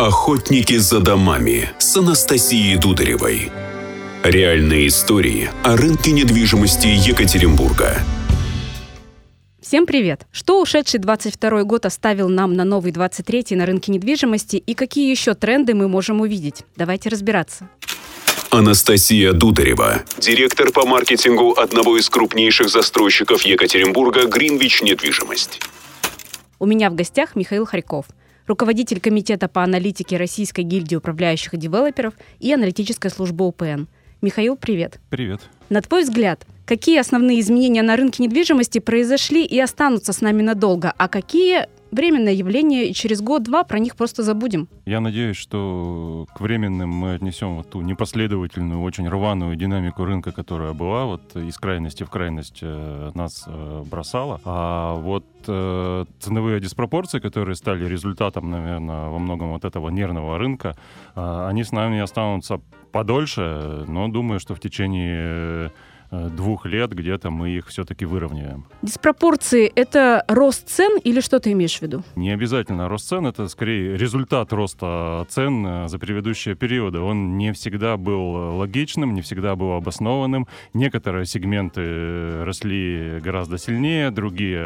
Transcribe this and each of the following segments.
Охотники за домами с Анастасией Дударевой. Реальные истории о рынке недвижимости Екатеринбурга. Всем привет! Что ушедший 22 год оставил нам на новый 23 на рынке недвижимости и какие еще тренды мы можем увидеть? Давайте разбираться. Анастасия Дударева, директор по маркетингу одного из крупнейших застройщиков Екатеринбурга «Гринвич Недвижимость». У меня в гостях Михаил Харьков – руководитель Комитета по аналитике Российской гильдии управляющих и девелоперов и аналитической службы УПН. Михаил, привет. Привет. На твой взгляд, какие основные изменения на рынке недвижимости произошли и останутся с нами надолго, а какие временное явление, и через год-два про них просто забудем. Я надеюсь, что к временным мы отнесем вот ту непоследовательную, очень рваную динамику рынка, которая была, вот из крайности в крайность э, нас э, бросала. А вот э, ценовые диспропорции, которые стали результатом, наверное, во многом вот этого нервного рынка, они с нами останутся подольше, но думаю, что в течение двух лет где-то мы их все-таки выровняем. Диспропорции — это рост цен или что ты имеешь в виду? Не обязательно рост цен, это скорее результат роста цен э, за предыдущие периоды. Он не всегда был логичным, не всегда был обоснованным. Некоторые сегменты росли гораздо сильнее, другие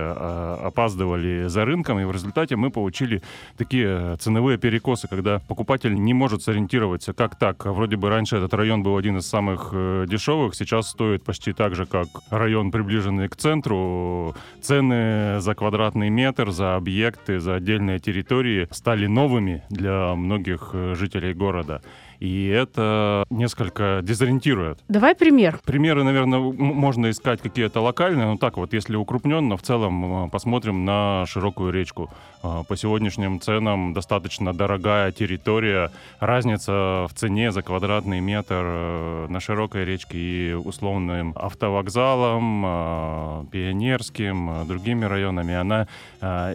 опаздывали за рынком, и в результате мы получили такие ценовые перекосы, когда покупатель не может сориентироваться, как так. Вроде бы раньше этот район был один из самых э, дешевых, сейчас стоит почти так же, как район, приближенный к центру. Цены за квадратный метр, за объекты, за отдельные территории стали новыми для многих э, жителей города и это несколько дезориентирует. Давай пример. Примеры, наверное, можно искать какие-то локальные, но так вот, если укрупненно, в целом посмотрим на широкую речку. А, по сегодняшним ценам достаточно дорогая территория, разница в цене за квадратный метр э, на широкой речке и условным автовокзалом, пионерским, другими районами, она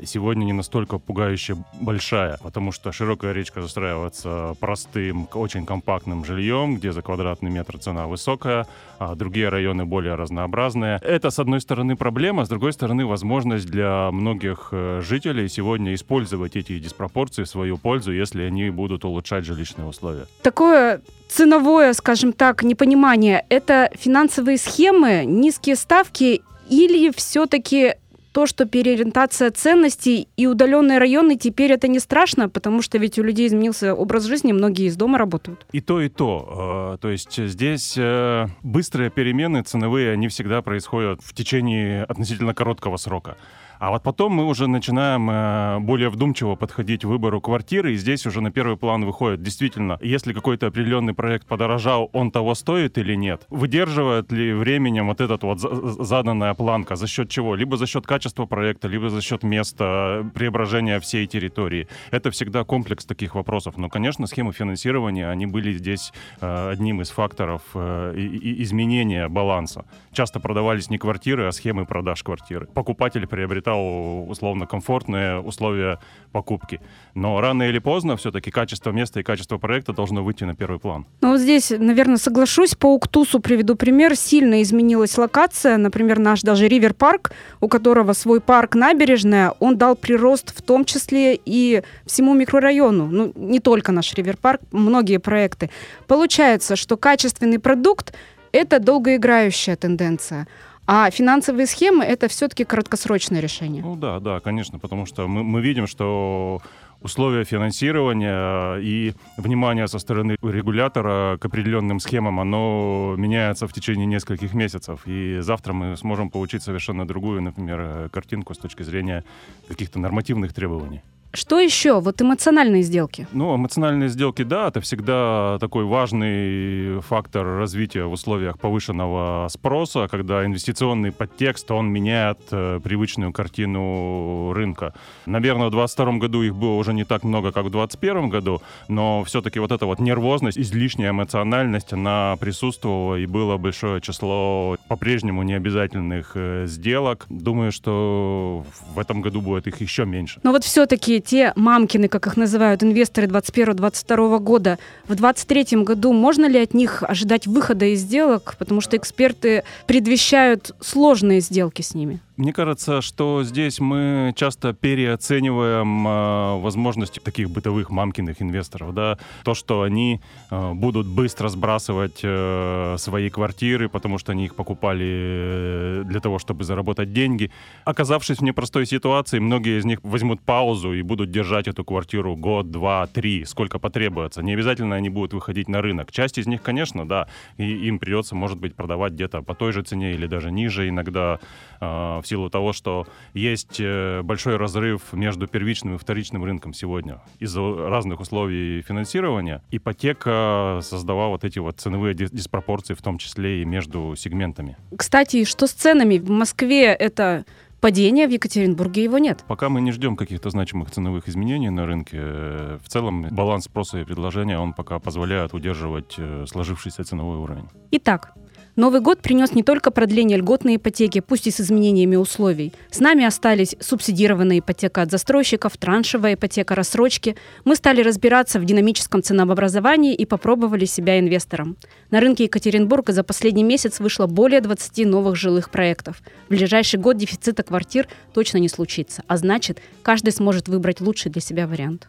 сегодня не настолько пугающе большая, потому что широкая речка застраивается простым, очень очень компактным жильем, где за квадратный метр цена высокая, а другие районы более разнообразные. Это, с одной стороны, проблема, с другой стороны, возможность для многих э, жителей сегодня использовать эти диспропорции в свою пользу, если они будут улучшать жилищные условия. Такое ценовое, скажем так, непонимание — это финансовые схемы, низкие ставки или все-таки то, что переориентация ценностей и удаленные районы теперь это не страшно, потому что ведь у людей изменился образ жизни, многие из дома работают. И то, и то. Э, то есть здесь э, быстрые перемены ценовые, они всегда происходят в течение относительно короткого срока. А вот потом мы уже начинаем э, более вдумчиво подходить к выбору квартиры, и здесь уже на первый план выходит действительно, если какой-то определенный проект подорожал, он того стоит или нет. Выдерживает ли временем вот этот вот заданная планка, за счет чего? Либо за счет качества проекта, либо за счет места преображения всей территории. Это всегда комплекс таких вопросов. Но, конечно, схемы финансирования, они были здесь э, одним из факторов э, изменения баланса. Часто продавались не квартиры, а схемы продаж квартиры. Покупатель приобретал приобретал условно комфортные условия покупки. Но рано или поздно все-таки качество места и качество проекта должно выйти на первый план. Ну вот здесь, наверное, соглашусь. По Уктусу приведу пример. Сильно изменилась локация. Например, наш даже Ривер Парк, у которого свой парк набережная, он дал прирост в том числе и всему микрорайону. Ну, не только наш Ривер Парк, многие проекты. Получается, что качественный продукт это долгоиграющая тенденция. А финансовые схемы это все-таки краткосрочное решение. Ну да, да, конечно, потому что мы, мы видим, что условия финансирования и внимание со стороны регулятора к определенным схемам, оно меняется в течение нескольких месяцев. И завтра мы сможем получить совершенно другую, например, картинку с точки зрения каких-то нормативных требований. Что еще? Вот эмоциональные сделки. Ну, эмоциональные сделки, да, это всегда такой важный фактор развития в условиях повышенного спроса, когда инвестиционный подтекст, он меняет э, привычную картину рынка. Наверное, в 2022 году их было уже не так много, как в 2021 году, но все-таки вот эта вот нервозность, излишняя эмоциональность, она присутствовала, и было большое число по-прежнему необязательных э, сделок. Думаю, что в этом году будет их еще меньше. Но вот все-таки те мамкины, как их называют, инвесторы 21-22 года, в 23 году можно ли от них ожидать выхода из сделок? Потому что эксперты предвещают сложные сделки с ними. Мне кажется, что здесь мы часто переоцениваем э, возможности таких бытовых мамкиных инвесторов. Да? То, что они э, будут быстро сбрасывать э, свои квартиры, потому что они их покупали э, для того, чтобы заработать деньги. Оказавшись в непростой ситуации, многие из них возьмут паузу и будут держать эту квартиру год, два, три, сколько потребуется. Не обязательно они будут выходить на рынок. Часть из них, конечно, да, и им придется, может быть, продавать где-то по той же цене или даже ниже иногда э, силу того, что есть э, большой разрыв между первичным и вторичным рынком сегодня из-за разных условий финансирования. Ипотека создавала вот эти вот ценовые диспропорции, в том числе и между сегментами. Кстати, что с ценами? В Москве это падение, в Екатеринбурге его нет. Пока мы не ждем каких-то значимых ценовых изменений на рынке. В целом баланс спроса и предложения, он пока позволяет удерживать э, сложившийся ценовой уровень. Итак, Новый год принес не только продление льготной ипотеки, пусть и с изменениями условий. С нами остались субсидированная ипотека от застройщиков, траншевая ипотека, рассрочки. Мы стали разбираться в динамическом ценообразовании и попробовали себя инвестором. На рынке Екатеринбурга за последний месяц вышло более 20 новых жилых проектов. В ближайший год дефицита квартир точно не случится, а значит, каждый сможет выбрать лучший для себя вариант.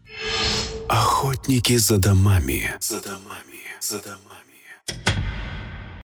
Охотники за домами. За домами. За домами.